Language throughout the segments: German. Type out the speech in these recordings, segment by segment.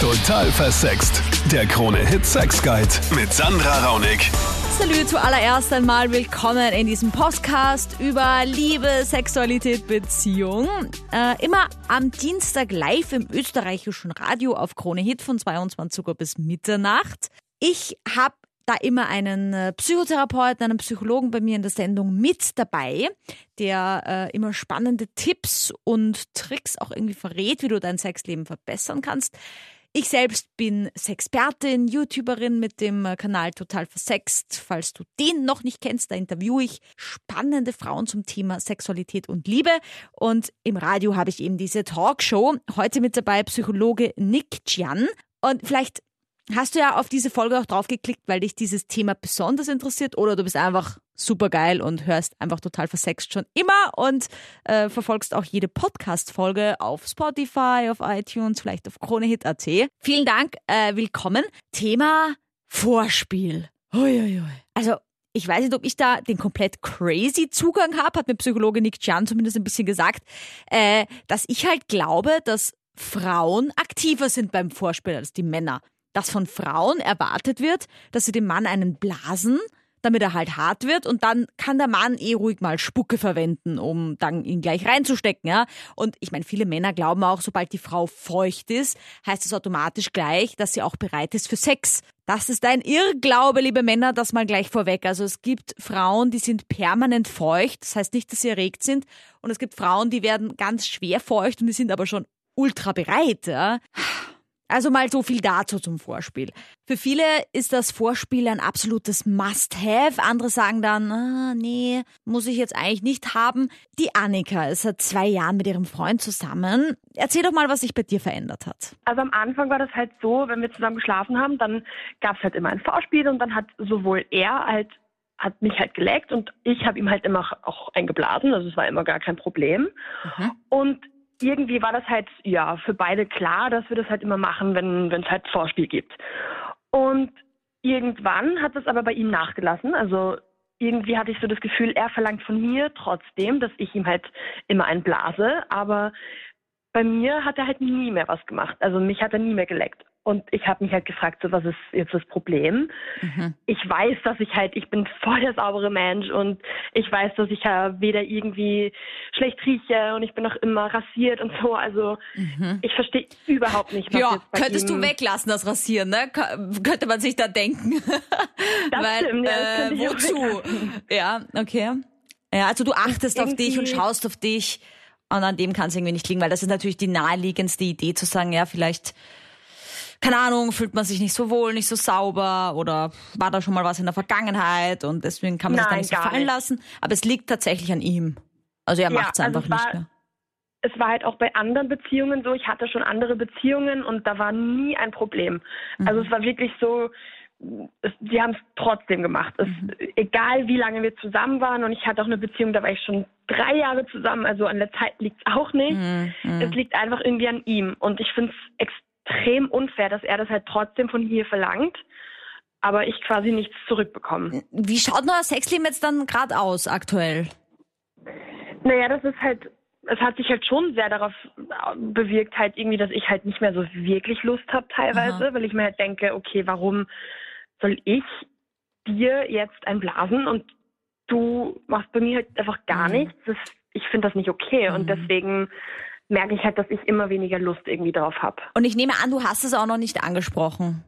Total versext. Der Krone-Hit Sex Guide mit Sandra Raunig. Salü zuallererst einmal willkommen in diesem Podcast über Liebe, Sexualität, Beziehung. Äh, immer am Dienstag live im österreichischen Radio auf Krone Hit von 22 Uhr bis Mitternacht. Ich habe da immer einen äh, Psychotherapeuten, einen Psychologen bei mir in der Sendung mit dabei, der äh, immer spannende Tipps und Tricks auch irgendwie verrät, wie du dein Sexleben verbessern kannst. Ich selbst bin Sexpertin, YouTuberin mit dem äh, Kanal Total Versext. Falls du den noch nicht kennst, da interviewe ich spannende Frauen zum Thema Sexualität und Liebe. Und im Radio habe ich eben diese Talkshow. Heute mit dabei Psychologe Nick Chian. Und vielleicht Hast du ja auf diese Folge auch draufgeklickt, weil dich dieses Thema besonders interessiert oder du bist einfach super geil und hörst einfach total versext schon immer und äh, verfolgst auch jede Podcast-Folge auf Spotify, auf iTunes, vielleicht auf KroneHit.at. Vielen Dank, äh, willkommen. Thema Vorspiel. Uiuiui. Also ich weiß nicht, ob ich da den komplett crazy Zugang habe, hat mir Psychologe Nick Chan zumindest ein bisschen gesagt, äh, dass ich halt glaube, dass Frauen aktiver sind beim Vorspiel als die Männer dass von Frauen erwartet wird, dass sie dem Mann einen blasen, damit er halt hart wird und dann kann der Mann eh ruhig mal Spucke verwenden, um dann ihn gleich reinzustecken, ja. Und ich meine, viele Männer glauben auch, sobald die Frau feucht ist, heißt es automatisch gleich, dass sie auch bereit ist für Sex. Das ist ein Irrglaube, liebe Männer, das mal gleich vorweg. Also es gibt Frauen, die sind permanent feucht, das heißt nicht, dass sie erregt sind. Und es gibt Frauen, die werden ganz schwer feucht und die sind aber schon ultra bereit, ja. Also mal so viel dazu zum Vorspiel. Für viele ist das Vorspiel ein absolutes Must-Have. Andere sagen dann, ah, nee, muss ich jetzt eigentlich nicht haben. Die Annika ist seit zwei Jahren mit ihrem Freund zusammen. Erzähl doch mal, was sich bei dir verändert hat. Also am Anfang war das halt so, wenn wir zusammen geschlafen haben, dann gab es halt immer ein Vorspiel und dann hat sowohl er halt hat mich halt geleckt und ich habe ihm halt immer auch eingeblasen, also es war immer gar kein Problem. Mhm. Und irgendwie war das halt ja für beide klar, dass wir das halt immer machen, wenn es halt Vorspiel gibt. Und irgendwann hat es aber bei ihm nachgelassen. Also irgendwie hatte ich so das Gefühl, er verlangt von mir trotzdem, dass ich ihm halt immer einen blase, aber bei mir hat er halt nie mehr was gemacht. Also mich hat er nie mehr geleckt. Und ich habe mich halt gefragt, so was ist jetzt das Problem? Mhm. Ich weiß, dass ich halt, ich bin voll der saubere Mensch und ich weiß, dass ich ja weder irgendwie schlecht rieche und ich bin auch immer rasiert und so. Also mhm. ich verstehe überhaupt nicht, was ja, könntest du weglassen, das Rasieren, ne? Könnte man sich da denken. Das Weil, stimmt, ja, das äh, wozu? Ja, okay. Ja, also du achtest auf dich und schaust auf dich und an dem kann es irgendwie nicht liegen, weil das ist natürlich die naheliegendste Idee zu sagen, ja, vielleicht keine Ahnung, fühlt man sich nicht so wohl, nicht so sauber oder war da schon mal was in der Vergangenheit und deswegen kann man sich da nicht so fallen nicht. lassen. Aber es liegt tatsächlich an ihm. Also er ja, macht es also einfach nicht mehr. Es war halt auch bei anderen Beziehungen so, ich hatte schon andere Beziehungen und da war nie ein Problem. Mhm. Also es war wirklich so, es, sie haben es trotzdem gemacht. Es, mhm. Egal wie lange wir zusammen waren und ich hatte auch eine Beziehung, da war ich schon drei Jahre zusammen, also an der Zeit liegt es auch nicht. Mhm. Es liegt einfach irgendwie an ihm und ich finde es extrem unfair, dass er das halt trotzdem von mir verlangt, aber ich quasi nichts zurückbekomme. Wie schaut denn euer Sexleben jetzt dann gerade aus aktuell? Naja, das ist halt, es hat sich halt schon sehr darauf bewirkt, halt irgendwie, dass ich halt nicht mehr so wirklich Lust habe teilweise, Aha. weil ich mir halt denke, okay, warum soll ich dir jetzt ein Blasen und du machst bei mir halt einfach gar mhm. nichts. Das, ich finde das nicht okay mhm. und deswegen merke ich halt, dass ich immer weniger Lust irgendwie drauf habe. Und ich nehme an, du hast es auch noch nicht angesprochen.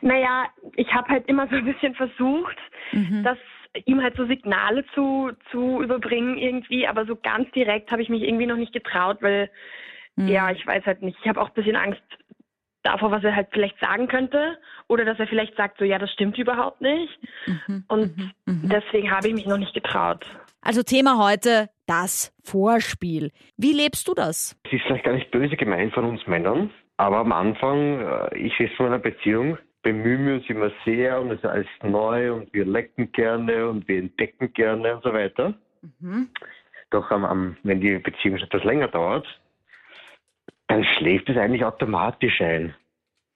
Naja, ich habe halt immer so ein bisschen versucht, mhm. dass ihm halt so Signale zu, zu überbringen irgendwie, aber so ganz direkt habe ich mich irgendwie noch nicht getraut, weil mhm. ja, ich weiß halt nicht. Ich habe auch ein bisschen Angst davor, was er halt vielleicht sagen könnte oder dass er vielleicht sagt, so ja, das stimmt überhaupt nicht. Mhm. Und mhm. Mhm. deswegen habe ich mich noch nicht getraut. Also Thema heute das Vorspiel. Wie lebst du das? Es ist vielleicht gar nicht böse gemeint von uns Männern, aber am Anfang, äh, ich weiß von einer Beziehung, bemühen wir uns immer sehr und es ist alles neu und wir lecken gerne und wir entdecken gerne und so weiter. Mhm. Doch am, am, wenn die Beziehung etwas länger dauert, dann schläft es eigentlich automatisch ein.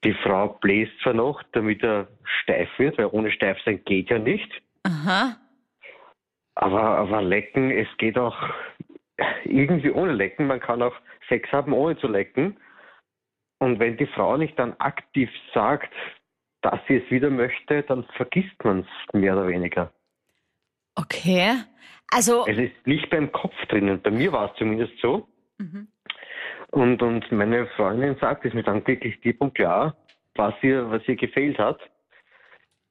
Die Frau bläst zwar noch, damit er steif wird, weil ohne steif sein geht ja nicht. Aha. Aber, aber lecken, es geht auch irgendwie ohne lecken. Man kann auch Sex haben, ohne zu lecken. Und wenn die Frau nicht dann aktiv sagt, dass sie es wieder möchte, dann vergisst man es mehr oder weniger. Okay. Also. Es ist nicht beim Kopf drinnen. Bei mir war es zumindest so. Mhm. Und, und meine Freundin sagt es mir dann wirklich klipp und klar, was ihr, was ihr gefehlt hat.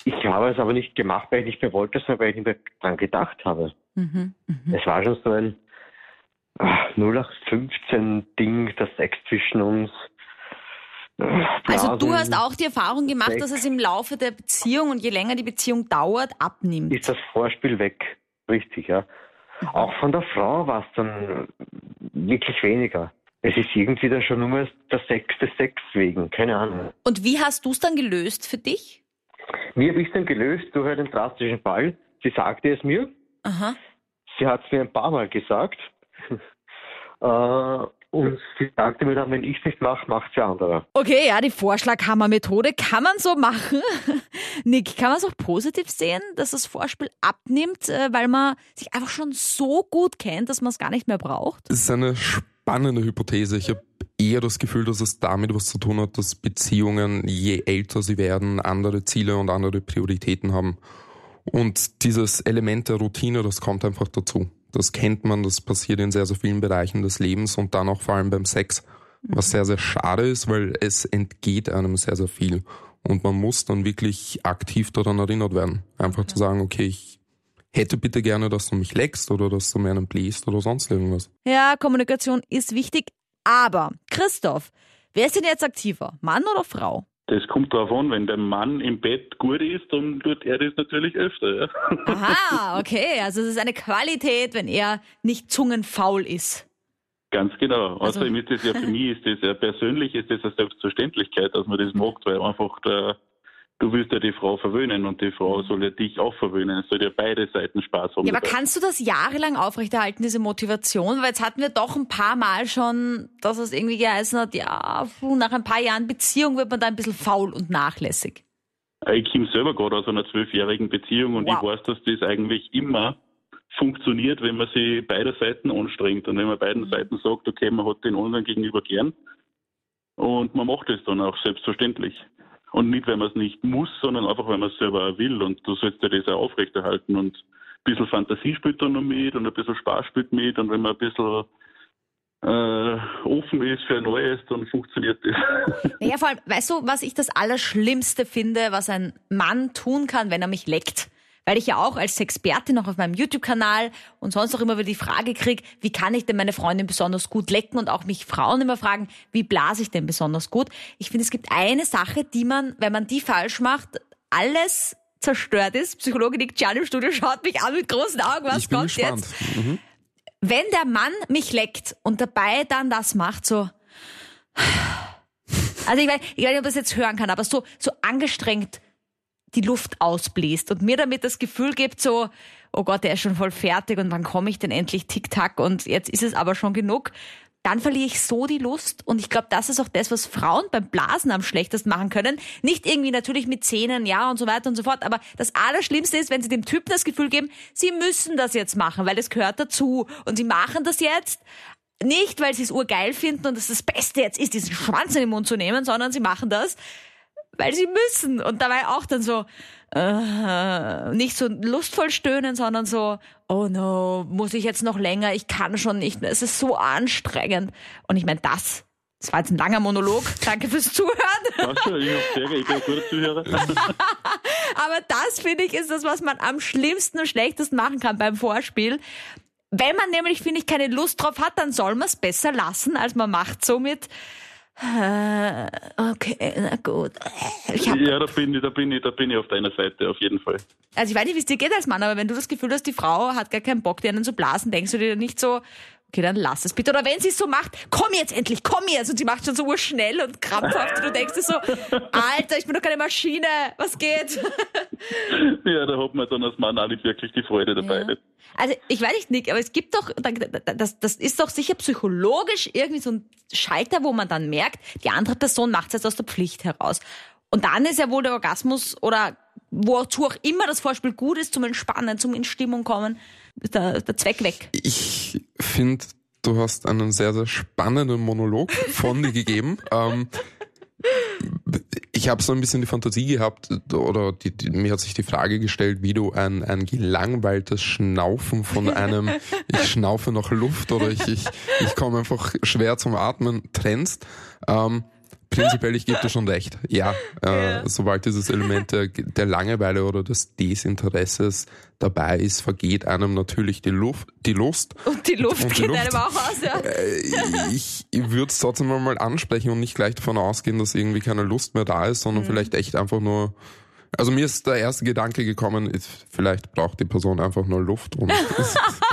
Ich habe es aber nicht gemacht, weil ich nicht mehr wollte, sondern weil ich nicht mehr dran gedacht habe. Mhm, mh. Es war schon so ein 0815 Ding, das Sex zwischen uns. Blasen, also du hast auch die Erfahrung gemacht, Sex. dass es im Laufe der Beziehung und je länger die Beziehung dauert, abnimmt. Ist das Vorspiel weg, richtig, ja. Mhm. Auch von der Frau war es dann wirklich weniger. Es ist irgendwie dann schon nur der Sex des Sex wegen, keine Ahnung. Und wie hast du es dann gelöst für dich? Wie habe ich es dann gelöst? Durch einen drastischen Fall. Sie sagte es mir. Aha. Sie hat es mir ein paar Mal gesagt. äh, und sie sagte mir dann, wenn ich es nicht mache, macht sie andere. Okay, ja, die Vorschlaghammer-Methode kann man so machen. Nick, kann man es auch positiv sehen, dass das Vorspiel abnimmt, äh, weil man sich einfach schon so gut kennt, dass man es gar nicht mehr braucht? Das ist eine spannende Hypothese. Ich habe eher das Gefühl, dass es damit was zu tun hat, dass Beziehungen, je älter sie werden, andere Ziele und andere Prioritäten haben. Und dieses Element der Routine, das kommt einfach dazu. Das kennt man, das passiert in sehr, sehr vielen Bereichen des Lebens und dann auch vor allem beim Sex, was sehr, sehr schade ist, weil es entgeht einem sehr, sehr viel. Und man muss dann wirklich aktiv daran erinnert werden. Einfach zu sagen, okay, ich hätte bitte gerne, dass du mich leckst oder dass du mir einen bläst oder sonst irgendwas. Ja, Kommunikation ist wichtig, aber Christoph, wer ist denn jetzt aktiver, Mann oder Frau? Das kommt darauf an, wenn der Mann im Bett gut ist, dann tut er das natürlich öfter. Ja. Aha, okay. Also es ist eine Qualität, wenn er nicht zungenfaul ist. Ganz genau. Also, Außerdem ist das ja für mich ist das ja persönlich ist das eine Selbstverständlichkeit, dass man das macht, weil einfach der du willst ja die Frau verwöhnen und die Frau soll ja dich auch verwöhnen. Es soll ja beide Seiten Spaß haben. Ja, aber kannst du das jahrelang aufrechterhalten, diese Motivation? Weil jetzt hatten wir doch ein paar Mal schon, dass es irgendwie geheißen hat, ja, nach ein paar Jahren Beziehung wird man da ein bisschen faul und nachlässig. Ich komme selber gerade aus einer zwölfjährigen Beziehung und wow. ich weiß, dass das eigentlich immer funktioniert, wenn man sich beide Seiten anstrengt und wenn man beiden mhm. Seiten sagt, okay, man hat den anderen gegenüber gern und man macht es dann auch selbstverständlich. Und nicht, weil man es nicht muss, sondern einfach, weil man es selber will. Und du sollst ja das auch aufrechterhalten. Und ein bisschen Fantasie spielt dann noch mit und ein bisschen Spaß spielt mit. Und wenn man ein bisschen äh, offen ist für Neues, dann funktioniert das. Naja, vor allem, weißt du, was ich das Allerschlimmste finde, was ein Mann tun kann, wenn er mich leckt? Weil ich ja auch als Expertin noch auf meinem YouTube-Kanal und sonst auch immer wieder die Frage kriege, wie kann ich denn meine Freundin besonders gut lecken und auch mich Frauen immer fragen, wie blase ich denn besonders gut. Ich finde, es gibt eine Sache, die man, wenn man die falsch macht, alles zerstört ist. Psychologe Nick Gian im Studio schaut mich an mit großen Augen, was ich bin kommt gespannt. jetzt? Mhm. Wenn der Mann mich leckt und dabei dann das macht, so also ich weiß, ich weiß nicht, ob das jetzt hören kann, aber so, so angestrengt die Luft ausbläst und mir damit das Gefühl gibt, so, oh Gott, der ist schon voll fertig und wann komme ich denn endlich Tick-Tack und jetzt ist es aber schon genug, dann verliere ich so die Lust und ich glaube, das ist auch das, was Frauen beim Blasen am schlechtesten machen können. Nicht irgendwie natürlich mit Zähnen, ja und so weiter und so fort, aber das Allerschlimmste ist, wenn sie dem Typen das Gefühl geben, sie müssen das jetzt machen, weil es gehört dazu und sie machen das jetzt, nicht, weil sie es urgeil finden und es das Beste jetzt ist, diesen Schwanz in den Mund zu nehmen, sondern sie machen das, weil sie müssen. Und dabei auch dann so, äh, nicht so lustvoll stöhnen, sondern so, oh no, muss ich jetzt noch länger, ich kann schon nicht mehr, es ist so anstrengend. Und ich meine, das, das war jetzt ein langer Monolog, danke fürs Zuhören. Danke, ich, sehr, ich bin ein guter Zuhörer. Aber das, finde ich, ist das, was man am schlimmsten und schlechtesten machen kann beim Vorspiel. Wenn man nämlich, finde ich, keine Lust drauf hat, dann soll man es besser lassen, als man macht somit okay, na gut. ja, da bin, ich, da, bin ich, da bin ich auf deiner Seite, auf jeden Fall. Also ich weiß nicht, wie es dir geht als Mann, aber wenn du das Gefühl hast, die Frau hat gar keinen Bock, dir einen zu blasen, denkst du dir nicht so, okay, dann lass es bitte. Oder wenn sie es so macht, komm jetzt endlich, komm jetzt. Und sie macht schon so schnell und krampfhaft und du denkst dir so, Alter, ich bin doch keine Maschine, was geht? ja, da hat man dann als Mann auch nicht wirklich die Freude dabei. Ja. Also ich weiß nicht, Nick, aber es gibt doch, das, das ist doch sicher psychologisch irgendwie so ein Schalter, wo man dann merkt, die andere Person macht es jetzt aus der Pflicht heraus. Und dann ist ja wohl der Orgasmus oder wozu auch immer das Vorspiel gut ist, zum Entspannen, zum in Stimmung kommen, ist der, der Zweck weg. Ich finde, du hast einen sehr, sehr spannenden Monolog von dir gegeben. Ähm, ich habe so ein bisschen die Fantasie gehabt oder die, die, mir hat sich die Frage gestellt, wie du ein, ein gelangweiltes Schnaufen von einem ich schnaufe nach Luft oder ich, ich, ich komme einfach schwer zum Atmen trennst. Ähm, prinzipiell, ich gebe dir schon recht. Ja, äh, sobald dieses Element der, der Langeweile oder des Desinteresses dabei ist, vergeht einem natürlich die Luft, die Lust. Und die Luft und die geht Luft. einem auch aus, ja. Äh, ich würde es trotzdem mal ansprechen und nicht gleich davon ausgehen, dass irgendwie keine Lust mehr da ist, sondern mhm. vielleicht echt einfach nur also mir ist der erste Gedanke gekommen, ist, vielleicht braucht die Person einfach nur Luft. Und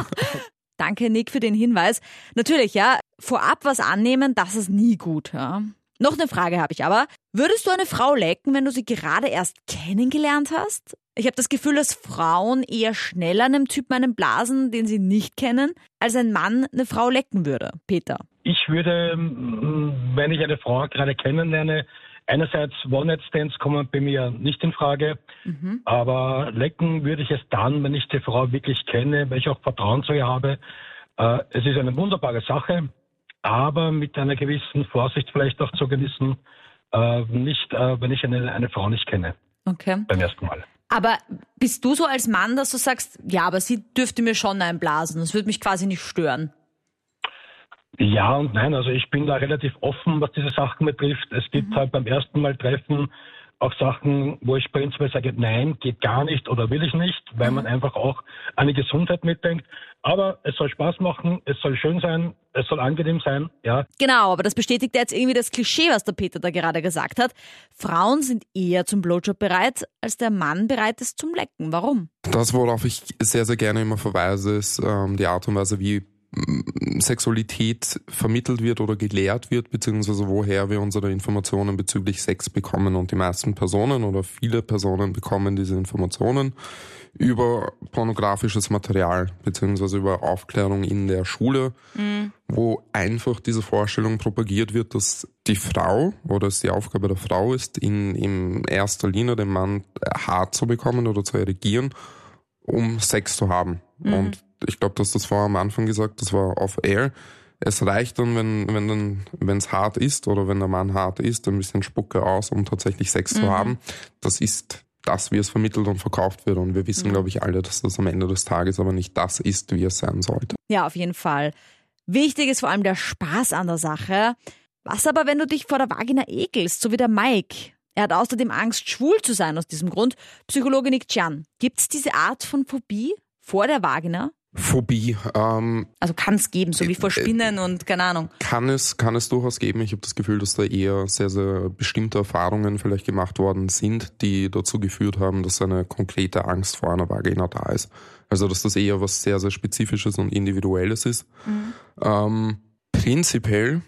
Danke, Nick, für den Hinweis. Natürlich, ja, vorab was annehmen, das ist nie gut. Ja. Noch eine Frage habe ich aber. Würdest du eine Frau lecken, wenn du sie gerade erst kennengelernt hast? Ich habe das Gefühl, dass Frauen eher schneller einem Typen einen blasen, den sie nicht kennen, als ein Mann eine Frau lecken würde. Peter. Ich würde, mm, wenn ich eine Frau gerade kennenlerne, einerseits One-Night-Stands kommen bei mir nicht in Frage, mhm. aber lecken würde ich es dann, wenn ich die Frau wirklich kenne, weil ich auch Vertrauen zu ihr habe. Äh, es ist eine wunderbare Sache aber mit einer gewissen Vorsicht vielleicht auch zu genießen, äh, nicht, äh, wenn ich eine, eine Frau nicht kenne. Okay. Beim ersten Mal. Aber bist du so als Mann, dass du sagst, ja, aber sie dürfte mir schon einblasen, das würde mich quasi nicht stören? Ja und nein, also ich bin da relativ offen, was diese Sachen betrifft. Es gibt mhm. halt beim ersten Mal Treffen auch Sachen, wo ich prinzipiell sage, nein, geht gar nicht oder will ich nicht, weil man mhm. einfach auch an die Gesundheit mitdenkt. Aber es soll Spaß machen, es soll schön sein, es soll angenehm sein, ja. Genau, aber das bestätigt jetzt irgendwie das Klischee, was der Peter da gerade gesagt hat. Frauen sind eher zum Blowjob bereit, als der Mann bereit ist zum Lecken. Warum? Das, worauf ich sehr, sehr gerne immer verweise, ist ähm, die Art und Weise, wie Sexualität vermittelt wird oder gelehrt wird, beziehungsweise woher wir unsere Informationen bezüglich Sex bekommen. Und die meisten Personen oder viele Personen bekommen diese Informationen über pornografisches Material, beziehungsweise über Aufklärung in der Schule, mhm. wo einfach diese Vorstellung propagiert wird, dass die Frau oder es die Aufgabe der Frau ist, in, in erster Linie den Mann hart zu bekommen oder zu erregieren, um Sex zu haben. Mhm. Und ich glaube, dass das vorher am Anfang gesagt, das war off-air. Es reicht dann, wenn wenn dann wenn es hart ist oder wenn der Mann hart ist, ein bisschen Spucke aus, um tatsächlich Sex mhm. zu haben. Das ist das, wie es vermittelt und verkauft wird. Und wir wissen, mhm. glaube ich, alle, dass das am Ende des Tages aber nicht das ist, wie es sein sollte. Ja, auf jeden Fall. Wichtig ist vor allem der Spaß an der Sache. Was aber, wenn du dich vor der Vagina ekelst, so wie der Mike? Er hat außerdem Angst, schwul zu sein aus diesem Grund. Psychologe Nick Chan. Gibt es diese Art von Phobie vor der Vagina? Phobie. Ähm, also kann es geben, so wie vor äh, Spinnen äh, und keine Ahnung. Kann es, kann es durchaus geben. Ich habe das Gefühl, dass da eher sehr, sehr bestimmte Erfahrungen vielleicht gemacht worden sind, die dazu geführt haben, dass eine konkrete Angst vor einer Vagina da ist. Also dass das eher was sehr, sehr Spezifisches und Individuelles ist. Mhm. Ähm, prinzipiell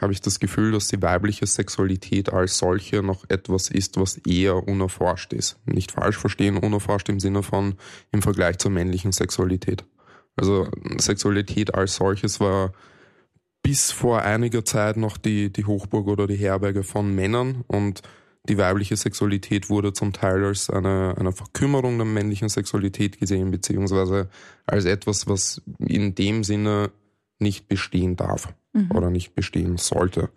habe ich das Gefühl, dass die weibliche Sexualität als solche noch etwas ist, was eher unerforscht ist. Nicht falsch verstehen, unerforscht im Sinne von im Vergleich zur männlichen Sexualität. Also Sexualität als solches war bis vor einiger Zeit noch die, die Hochburg oder die Herberge von Männern und die weibliche Sexualität wurde zum Teil als eine, eine Verkümmerung der männlichen Sexualität gesehen, beziehungsweise als etwas, was in dem Sinne nicht bestehen darf mhm. oder nicht bestehen sollte.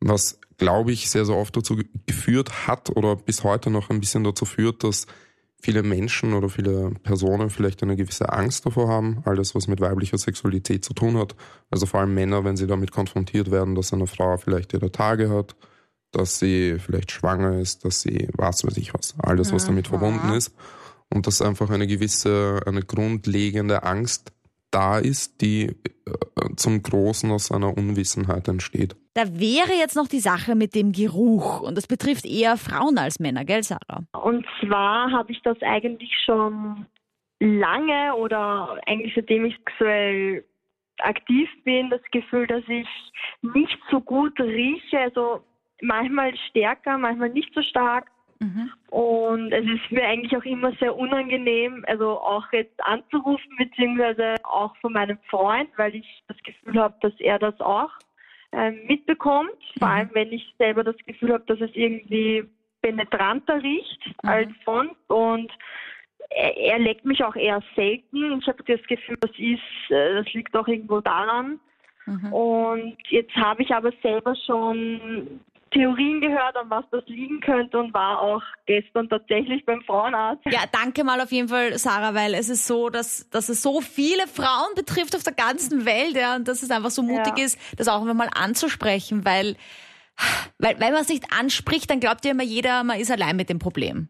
Was, glaube ich, sehr, sehr oft dazu geführt hat oder bis heute noch ein bisschen dazu führt, dass viele Menschen oder viele Personen vielleicht eine gewisse Angst davor haben, alles was mit weiblicher Sexualität zu tun hat. Also vor allem Männer, wenn sie damit konfrontiert werden, dass eine Frau vielleicht ihre Tage hat, dass sie vielleicht schwanger ist, dass sie was weiß ich was, alles was damit verbunden ist. Und dass einfach eine gewisse, eine grundlegende Angst da ist, die äh, zum Großen aus einer Unwissenheit entsteht. Da wäre jetzt noch die Sache mit dem Geruch und das betrifft eher Frauen als Männer, gell Sarah? Und zwar habe ich das eigentlich schon lange oder eigentlich seitdem ich sexuell aktiv bin, das Gefühl, dass ich nicht so gut rieche, also manchmal stärker, manchmal nicht so stark. Mhm. Und es ist mir eigentlich auch immer sehr unangenehm, also auch jetzt anzurufen, beziehungsweise auch von meinem Freund, weil ich das Gefühl habe, dass er das auch äh, mitbekommt. Vor mhm. allem, wenn ich selber das Gefühl habe, dass es irgendwie penetranter riecht mhm. als sonst. Und er, er leckt mich auch eher selten. Ich habe das Gefühl, das ist, äh, das liegt auch irgendwo daran. Mhm. Und jetzt habe ich aber selber schon Theorien gehört, an was das liegen könnte und war auch gestern tatsächlich beim Frauenarzt. Ja, danke mal auf jeden Fall, Sarah, weil es ist so, dass, dass es so viele Frauen betrifft auf der ganzen Welt, ja, und dass es einfach so mutig Ja. ist, das auch mal anzusprechen, weil, weil, wenn man es nicht anspricht, dann glaubt ja immer jeder, man ist allein mit dem Problem.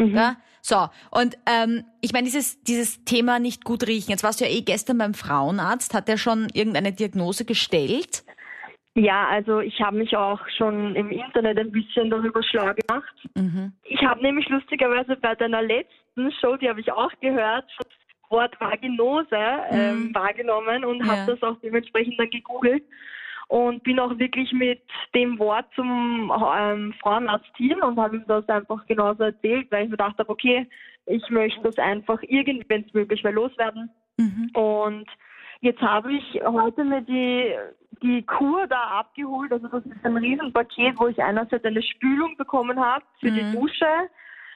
Ja? So, und ähm, ich meine, dieses, dieses Thema nicht gut riechen, jetzt warst du ja eh gestern beim Frauenarzt, hat der schon irgendeine Diagnose gestellt? Ja, also ich habe mich auch schon im Internet ein bisschen darüber schlau gemacht. Mhm. Ich habe nämlich lustigerweise bei deiner letzten Show, die habe ich auch gehört, das Wort Vaginose ähm, Mhm. wahrgenommen und Ja. habe das auch dementsprechend dann gegoogelt und bin auch wirklich mit dem Wort zum ähm, Frauenarzt hin und habe ihm das einfach genauso erzählt, weil ich mir gedacht habe, okay, ich möchte das einfach irgendwie, wenn es möglich wäre, loswerden. Mhm. Und jetzt habe ich heute mir die, die Kur da abgeholt. Also das ist ein Riesenpaket, wo ich einerseits eine Spülung bekommen habe für die Mhm. Dusche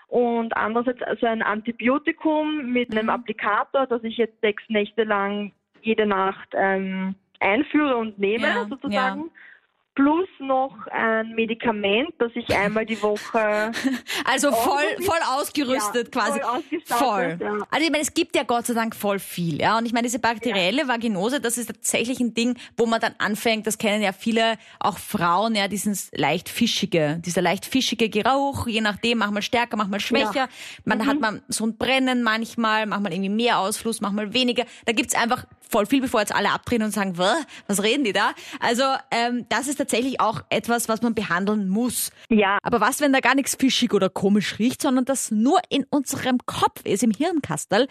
und andererseits also ein Antibiotikum mit einem Mhm. Applikator, das ich jetzt sechs Nächte lang jede Nacht ähm, einführe und nehme Ja, sozusagen. Plus noch ein Medikament, das ich einmal die Woche Also voll, voll ausgerüstet Ja, quasi. voll Voll. ja. Also ich meine, es gibt ja Gott sei Dank voll viel. Ja, und ich meine, diese bakterielle Vaginose, das ist tatsächlich ein Ding, wo man dann anfängt, das kennen ja viele, auch Frauen, ja, dieses leicht fischige, dieser leicht fischige Geruch, je nachdem, manchmal stärker, manchmal schwächer. Man Mhm. hat man so ein Brennen manchmal, manchmal irgendwie mehr Ausfluss, manchmal weniger. Da gibt's einfach voll viel, bevor jetzt alle abdrehen und sagen, "Wä? was reden die da? Also ähm, das ist tatsächlich auch etwas, was man behandeln muss. ja, Aber was, wenn da gar nichts fischig oder komisch riecht, sondern das nur in unserem Kopf ist, im Hirnkastel?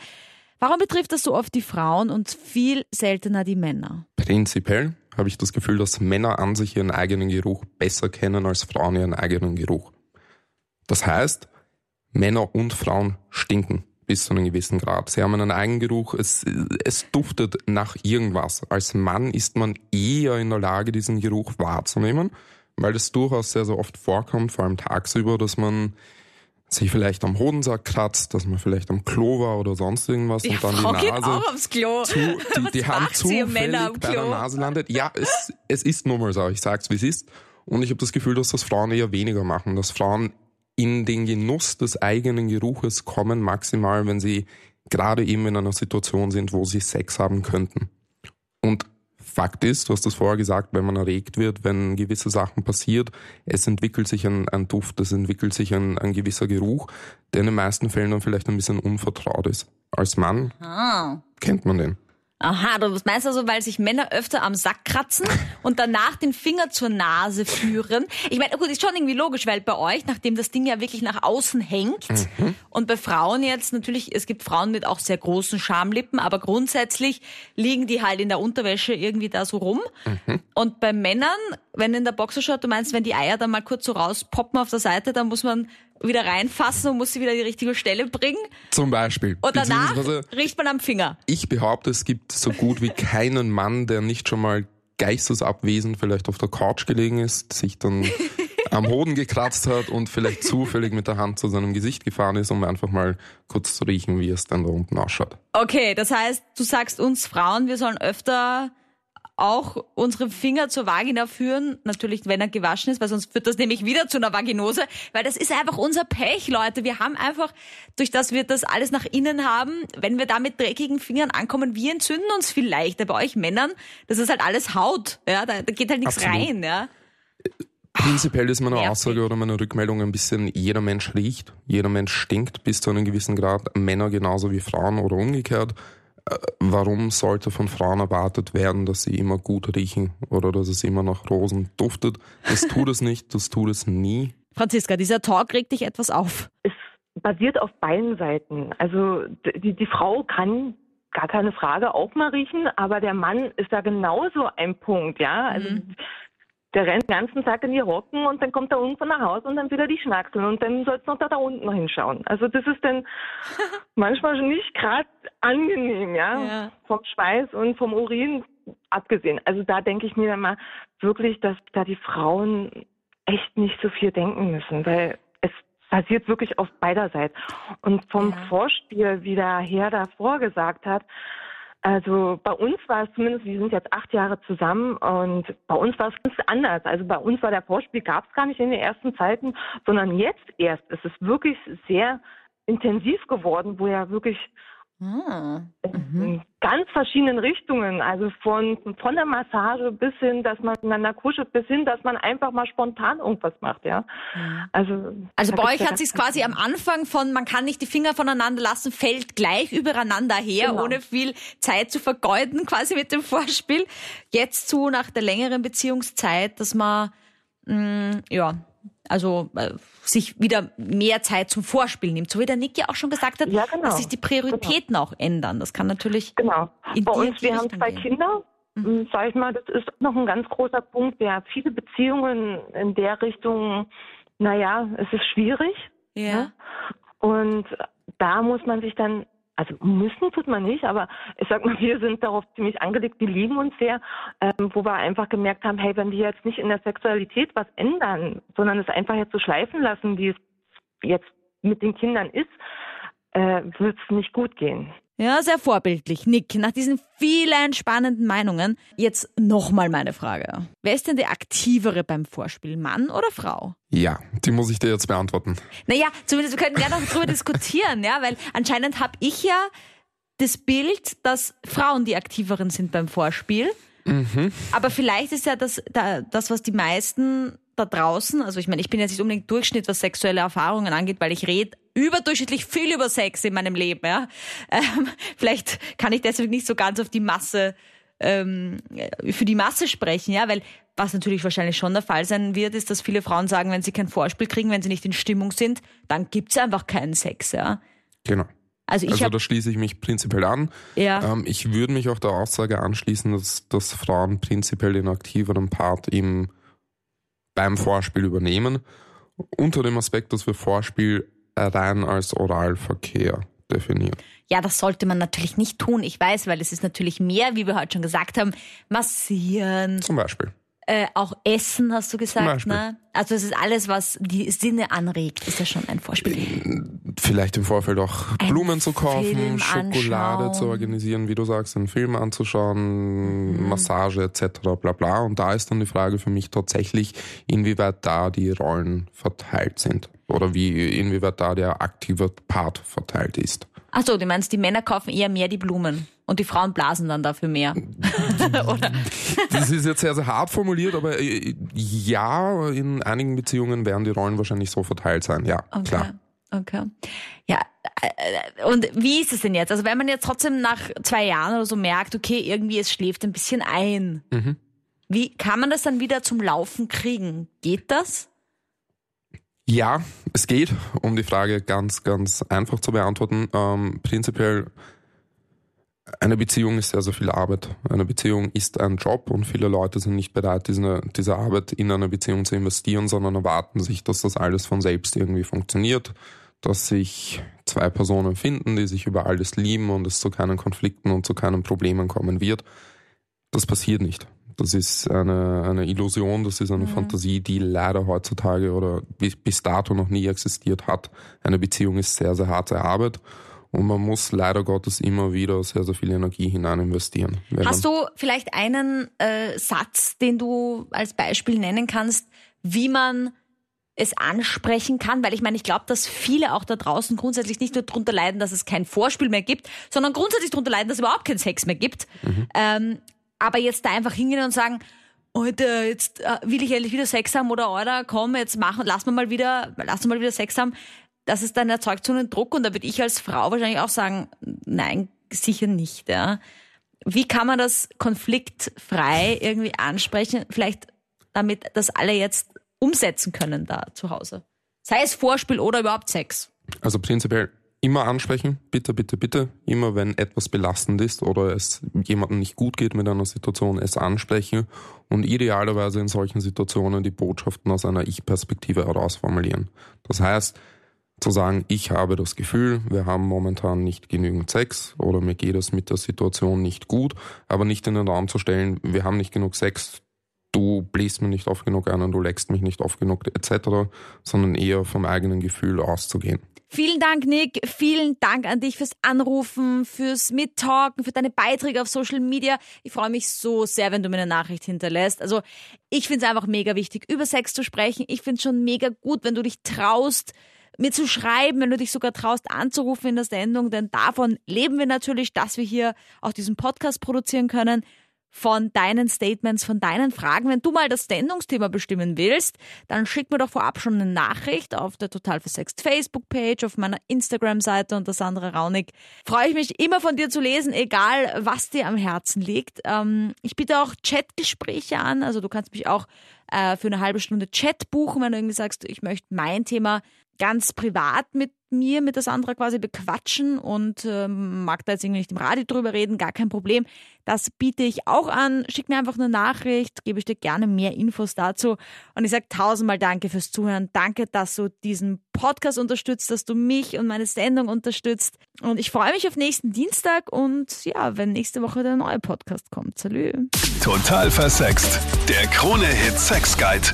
Warum betrifft das so oft die Frauen und viel seltener die Männer? Prinzipiell habe ich das Gefühl, dass Männer an sich ihren eigenen Geruch besser kennen als Frauen ihren eigenen Geruch. Das heißt, Männer und Frauen stinken bis zu einem gewissen Grad. Sie haben einen Eigengeruch, es, es duftet nach irgendwas. Als Mann ist man eher in der Lage, diesen Geruch wahrzunehmen, weil das durchaus sehr, sehr oft vorkommt, vor allem tagsüber, dass man sich vielleicht am Hodensack kratzt, dass man vielleicht am Klo war oder sonst irgendwas und dann die Nase aufs Klo. zu, die, die Hand Männer am zufällig bei der? Nase landet. Ja, es, es ist nun mal so. Ich sag's, wie es ist. Und ich habe das Gefühl, dass das Frauen eher weniger machen. Dass Frauen in den Genuss des eigenen Geruches kommen, maximal, wenn sie gerade eben in einer Situation sind, wo sie Sex haben könnten. Und Fakt ist, du hast das vorher gesagt, wenn man erregt wird, wenn gewisse Sachen passiert, es entwickelt sich ein, ein Duft, es entwickelt sich ein, ein gewisser Geruch, der in den meisten Fällen dann vielleicht ein bisschen unvertraut ist. Als Mann Ah. kennt man den. Aha, du meinst also, weil sich Männer öfter am Sack kratzen und danach den Finger zur Nase führen. Ich meine, gut, ist schon irgendwie logisch, weil bei euch, nachdem das Ding ja wirklich nach außen hängt und bei Frauen jetzt natürlich, es gibt Frauen mit auch sehr großen Schamlippen, aber grundsätzlich liegen die halt in der Unterwäsche irgendwie da so rum. Und bei Männern, wenn in der Boxershort, du meinst, wenn die Eier dann mal kurz so rauspoppen auf der Seite, dann muss man wieder reinfassen und muss sie wieder an die richtige Stelle bringen. Zum Beispiel. Und danach riecht man am Finger. ich behaupte, es gibt so gut wie keinen Mann, der nicht schon mal geistesabwesend vielleicht auf der Couch gelegen ist, sich dann am Hoden gekratzt hat und vielleicht zufällig mit der Hand zu seinem Gesicht gefahren ist, um einfach mal kurz zu riechen, wie es dann da unten ausschaut. Okay, das heißt, du sagst uns Frauen, wir sollen öfter auch unsere Finger zur Vagina führen, natürlich wenn er gewaschen ist, weil sonst führt das nämlich wieder zu einer Vaginose, weil das ist einfach unser Pech, Leute. Wir haben einfach, durch das wir das alles nach innen haben, wenn wir da mit dreckigen Fingern ankommen, wir entzünden uns viel leichter. Bei euch Männern, das ist halt alles Haut, ja, da, da geht halt nichts Absolut. rein, ja. Prinzipiell ist meine. Aussage oder meine Rückmeldung ein bisschen, jeder Mensch riecht, jeder Mensch stinkt bis zu einem gewissen Grad, Männer genauso wie Frauen oder umgekehrt. Äh, Warum sollte von Frauen erwartet werden, dass sie immer gut riechen oder dass es immer nach Rosen duftet? Das tut es nicht, das tut es nie. Franziska, dieser Talk regt dich etwas auf. es basiert auf beiden Seiten. Also d- die, die Frau kann gar keine Frage auch mal riechen, aber der Mann ist da genauso ein Punkt, ja. Also der rennt den ganzen Tag in die Rocken und dann kommt er irgendwann nach Hause und dann wieder die Schnackseln und dann sollst du noch da, da unten hinschauen. Also das ist dann manchmal schon nicht gerade angenehm, ja? Ja. Vom Schweiß und vom Urin abgesehen. Also da denke ich mir dann mal wirklich, dass da die Frauen echt nicht so viel denken müssen, weil es basiert wirklich auf beider Seiten. Und vom Ja. Vorspiel, wie der Herr davor gesagt hat, Also bei uns war es zumindest, wir sind jetzt acht Jahre zusammen und bei uns war es ganz anders. Also bei uns war der Vorspiel, gab es gar nicht in den ersten Zeiten, sondern jetzt erst ist es wirklich sehr intensiv geworden, wo er wirklich Ah, in ganz verschiedenen Richtungen, also von, von der Massage bis hin, dass man miteinander kuschelt, bis hin, dass man einfach mal spontan irgendwas macht, ja. Also, also bei euch hat sich quasi am Anfang von, man kann nicht die Finger voneinander lassen, fällt gleich übereinander her, genau. ohne viel Zeit zu vergeuden, quasi mit dem Vorspiel. Jetzt zu, nach der längeren Beziehungszeit, dass man, mh, mm, ja, also äh, sich wieder mehr Zeit zum Vorspiel nimmt. So wie der Nick ja auch schon gesagt hat, ja, genau. dass sich die Prioritäten genau. auch ändern. Das kann natürlich. Genau. Bei uns, wir haben zwei gehen. Kinder. Mhm. Hm, sag ich mal, das ist noch ein ganz großer Punkt. Ja, viele Beziehungen in der Richtung, naja, es ist schwierig. Ja. Ne? Und da muss man sich dann also müssen tut man nicht, aber ich sag mal, wir sind darauf ziemlich angelegt, die lieben uns sehr, ähm, wo wir einfach gemerkt haben, hey, wenn die jetzt nicht in der Sexualität was ändern, sondern es einfach jetzt so schleifen lassen, wie es jetzt mit den Kindern ist, äh, wird es nicht gut gehen. Ja, sehr vorbildlich. Nick, nach diesen vielen spannenden Meinungen, jetzt nochmal meine Frage. Wer ist denn der Aktivere beim Vorspiel, Mann oder Frau? Ja, die muss ich dir jetzt beantworten. Naja, zumindest wir können gerne noch drüber diskutieren, ja, weil anscheinend habe ich ja das Bild, dass Frauen die Aktiveren sind beim Vorspiel. Mhm. Aber vielleicht ist ja das, das, was die meisten da draußen, also ich meine, ich bin jetzt nicht unbedingt Durchschnitt, was sexuelle Erfahrungen angeht, weil ich rede überdurchschnittlich viel über Sex in meinem Leben. Ja? Ähm, vielleicht kann ich deswegen nicht so ganz auf die Masse, ähm, für die Masse sprechen, ja, weil was natürlich wahrscheinlich schon der Fall sein wird, ist, dass viele Frauen sagen, wenn sie kein Vorspiel kriegen, wenn sie nicht in Stimmung sind, dann gibt's einfach keinen Sex, ja. Genau. Also, ich also da schließe ich mich prinzipiell an. Ja. Ähm, ich würde mich auch der Aussage anschließen, dass, dass Frauen prinzipiell den aktiveren Part im beim Vorspiel übernehmen, unter dem Aspekt, dass wir Vorspiel rein als Oralverkehr definieren. Ja, das sollte man natürlich nicht tun. Ich weiß, weil es ist natürlich mehr, wie wir heute schon gesagt haben, massieren. Zum Beispiel. Äh, auch Essen, hast du gesagt, ne? Also es ist alles, was die Sinne anregt, ist ja schon ein Vorspiel. Vielleicht im Vorfeld auch ein Blumen zu kaufen, Film Schokolade anschauen. zu organisieren, wie du sagst, einen Film anzuschauen, mhm. Massage etc. bla bla. Und da ist dann die Frage für mich tatsächlich, inwieweit da die Rollen verteilt sind. Oder wie, inwieweit da der aktive Part verteilt ist. Ach so, du meinst, die Männer kaufen eher mehr die Blumen und die Frauen blasen dann dafür mehr. Oder? Das ist jetzt sehr, sehr hart formuliert, aber äh, ja, in einigen Beziehungen werden die Rollen wahrscheinlich so verteilt sein. Ja, okay. klar. Okay. Ja, äh, und wie ist es denn jetzt? Also wenn man jetzt trotzdem nach zwei Jahren oder so merkt, okay, irgendwie es schläft ein bisschen ein, mhm. wie kann man das dann wieder zum Laufen kriegen? Geht das? Ja, es geht, um die Frage ganz, ganz einfach zu beantworten. Ähm, prinzipiell, eine Beziehung ist sehr, sehr viel Arbeit. Eine Beziehung ist ein Job und viele Leute sind nicht bereit, diese, diese Arbeit in eine Beziehung zu investieren, sondern erwarten sich, dass das alles von selbst irgendwie funktioniert, dass sich zwei Personen finden, die sich über alles lieben und es zu keinen Konflikten und zu keinen Problemen kommen wird. Das passiert nicht. Das ist eine, eine Illusion, das ist eine mhm. Fantasie, die leider heutzutage oder bis, bis dato noch nie existiert hat. Eine Beziehung ist sehr, sehr harte Arbeit. Und man muss leider Gottes immer wieder sehr, sehr viel Energie hinein investieren. Hast du vielleicht einen äh, Satz, den du als Beispiel nennen kannst, wie man es ansprechen kann, weil ich meine, ich glaube, dass viele auch da draußen grundsätzlich nicht nur darunter leiden, dass es kein Vorspiel mehr gibt, sondern grundsätzlich darunter leiden, dass es überhaupt keinen Sex mehr gibt. Mhm. Ähm, aber jetzt da einfach hingehen und sagen, Alter, jetzt äh, will ich endlich wieder Sex haben oder oder komm, jetzt machen, lass mal wieder, lass mal wieder Sex haben. Das ist dann erzeugt so einen Druck und da würde ich als Frau wahrscheinlich auch sagen, nein, sicher nicht, ja. Wie kann man das konfliktfrei irgendwie ansprechen? Vielleicht damit das alle jetzt umsetzen können da zu Hause. Sei es Vorspiel oder überhaupt Sex. Also prinzipiell immer ansprechen, bitte, bitte, bitte. Immer wenn etwas belastend ist oder es jemandem nicht gut geht mit einer Situation, es ansprechen und idealerweise in solchen Situationen die Botschaften aus einer Ich-Perspektive heraus formulieren. Das heißt, zu sagen, ich habe das Gefühl, wir haben momentan nicht genügend Sex oder mir geht es mit der Situation nicht gut, aber nicht in den Raum zu stellen, wir haben nicht genug Sex, du bläst mir nicht oft genug an und du leckst mich nicht oft genug etc., sondern eher vom eigenen Gefühl auszugehen. Vielen Dank, Nick. Vielen Dank an dich fürs Anrufen, fürs Mittalken, für deine Beiträge auf Social Media. Ich freue mich so sehr, wenn du mir eine Nachricht hinterlässt. Also ich finde es einfach mega wichtig, über Sex zu sprechen. Ich finde es schon mega gut, wenn du dich traust, mir zu schreiben, wenn du dich sogar traust anzurufen in der Sendung, denn davon leben wir natürlich, dass wir hier auch diesen Podcast produzieren können von deinen Statements, von deinen Fragen. Wenn du mal das Sendungsthema bestimmen willst, dann schick mir doch vorab schon eine Nachricht auf der Total Versext Facebook-Page, auf meiner Instagram-Seite unter Sandra Raunig. Freue ich mich immer von dir zu lesen, egal was dir am Herzen liegt. Ähm, ich biete auch Chatgespräche an, also du kannst mich auch äh, für eine halbe Stunde Chat buchen, wenn du irgendwie sagst, ich möchte mein Thema ganz privat mit mir, mit das andere quasi bequatschen und äh, mag da jetzt irgendwie nicht im Radio drüber reden, gar kein Problem. Das biete ich auch an. Schick mir einfach eine Nachricht, gebe ich dir gerne mehr Infos dazu. Und ich sage tausendmal Danke fürs Zuhören. Danke, dass du diesen Podcast unterstützt, dass du mich und meine Sendung unterstützt. Und ich freue mich auf nächsten Dienstag und ja, wenn nächste Woche der neue Podcast kommt. Salü. Total versext. Der Krone-Hit Sex Guide.